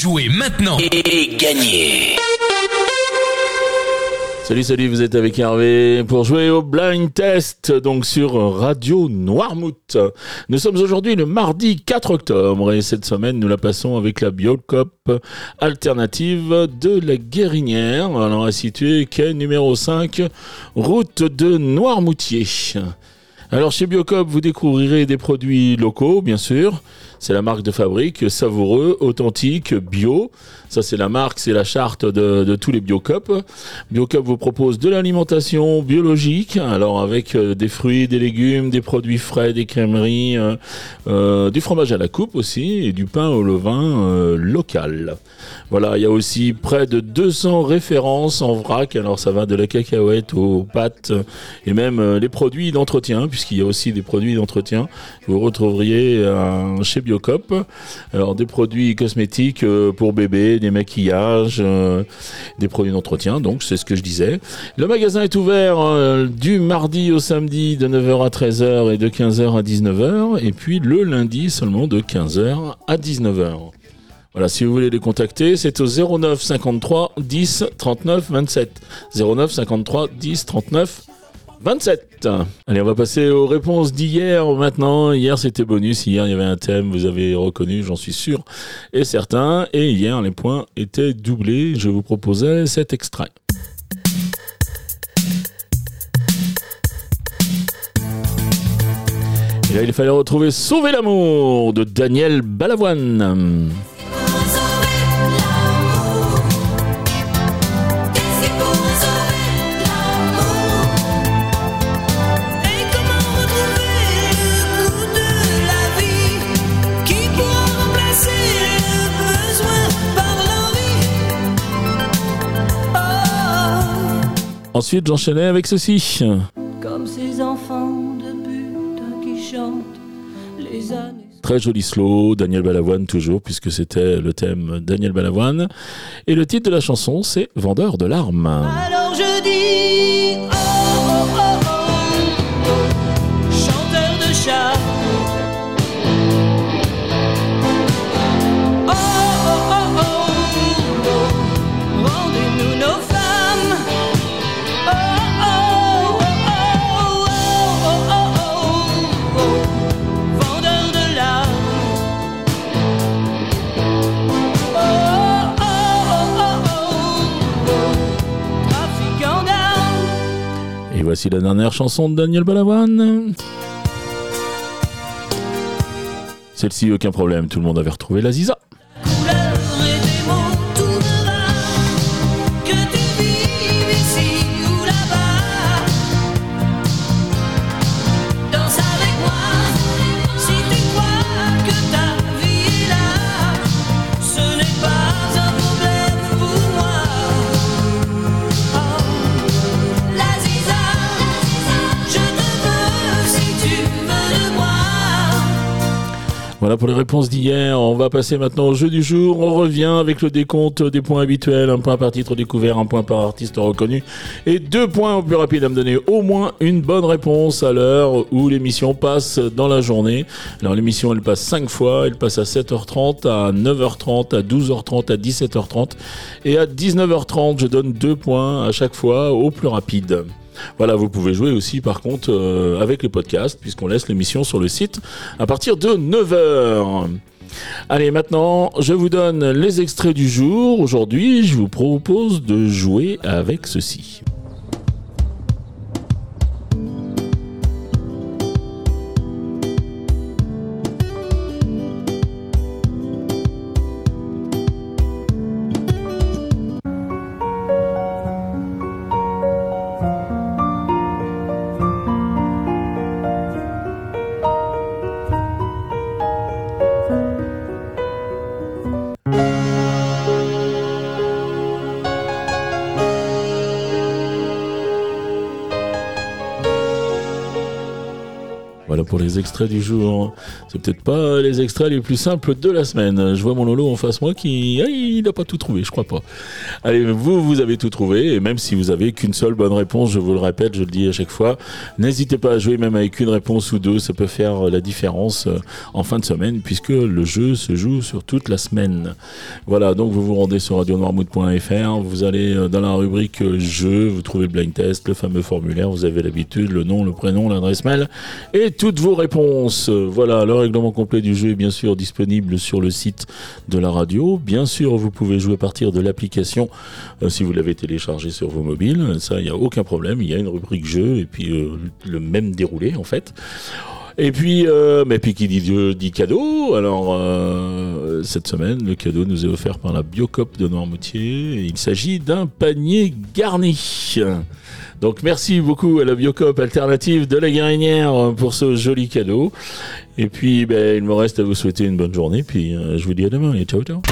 Jouez maintenant et gagnez Salut, salut, vous êtes avec Hervé pour jouer au blind test, donc sur Radio Noirmouth. Nous sommes aujourd'hui le mardi 4 octobre et cette semaine nous la passons avec la Biocop alternative de la Guérinière. Alors, est située quai numéro 5, route de Noirmoutier. Alors, chez Biocop, vous découvrirez des produits locaux, bien sûr. C'est la marque de fabrique, savoureux, authentique, bio. Ça, c'est la marque, c'est la charte de, tous les Biocop. Biocop vous propose de l'alimentation biologique, alors avec euh, des fruits, des légumes, des produits frais, des crèmeries, euh, euh, du fromage à la coupe aussi et du pain au levain local. Voilà, il y a aussi près de 200 références en vrac. Alors ça va de la cacahuète aux pâtes et même les produits d'entretien, puisqu'il y a aussi des produits d'entretien. Vous retrouveriez chez Biocop. Alors des produits cosmétiques pour bébés, des maquillages, euh, des produits d'entretien. Donc c'est ce que je disais. Le magasin est ouvert euh, du mardi au samedi de 9h à 13h et de 15h à 19h. Et puis le lundi seulement de 15h à 19h. Voilà, si vous voulez les contacter, c'est au 09 53 10 39 27. 09 53 10 39 27. Allez, on va passer aux réponses d'hier maintenant. Hier, c'était bonus. Hier, il y avait un thème, vous avez reconnu, j'en suis sûr et certain. Et hier, les points étaient doublés. Je vous proposais cet extrait. Et là, il fallait retrouver Sauver l'amour de Daniel Balavoine. Ensuite, j'enchaînais avec ceci. Comme ces enfants de qui chantent les années. Très joli slow, Daniel Balavoine toujours, puisque c'était le thème Daniel Balavoine. Et le titre de la chanson, c'est Vendeur de larmes. Alors je dis, voici la dernière chanson de Daniel Balavoine. Celle-ci, aucun problème, tout le monde avait retrouvé la Ziza. Pour les réponses d'hier. On va passer maintenant au jeu du jour. On revient avec le décompte des points habituels. Un point par titre découvert, un point par artiste reconnu et deux points au plus rapide à me donner au moins une bonne réponse à l'heure où l'émission passe dans la journée. Alors l'émission elle passe cinq fois. Elle passe à 7h30, à 9h30, à 12h30, à 17h30 et à 19h30. Je donne deux points à chaque fois au plus rapide. Voilà, vous pouvez jouer aussi par contre euh, avec les podcasts puisqu'on laisse l'émission sur le site à partir de 9h. Allez, maintenant, je vous donne les extraits du jour. Aujourd'hui, je vous propose de jouer avec ceci. Pour les extraits du jour. C'est peut-être pas les extraits les plus simples de la semaine. Je vois mon Lolo en face moi qui, ah, il n'a pas tout trouvé, je crois pas. Allez, vous, vous avez tout trouvé, et même si vous avez qu'une seule bonne réponse, je vous le répète, je le dis à chaque fois, n'hésitez pas à jouer même avec une réponse ou deux, ça peut faire la différence euh, en fin de semaine, puisque le jeu se joue sur toute la semaine. Voilà, donc vous vous rendez sur radionoirmout.fr, vous allez euh, dans la rubrique euh, jeu, vous trouvez le blind test, le fameux formulaire, vous avez l'habitude, le nom, le prénom, l'adresse mail, et toutes vos réponses. Voilà, le règlement complet du jeu est bien sûr disponible sur le site de la radio. Bien sûr, vous pouvez jouer à partir de l'application si vous l'avez téléchargé sur vos mobiles. Ça, il n'y a aucun problème. Il y a une rubrique jeu et puis le même déroulé en fait. Et puis, euh, mais puis qui dit, dit cadeau, alors euh, cette semaine, le cadeau nous est offert par la Biocop de Noirmoutier. Il s'agit d'un panier garni. Donc merci beaucoup à la Biocop alternative de la Guérinière pour ce joli cadeau. Et puis, ben, il me reste à vous souhaiter une bonne journée. Puis euh, je vous dis à demain et ciao ciao.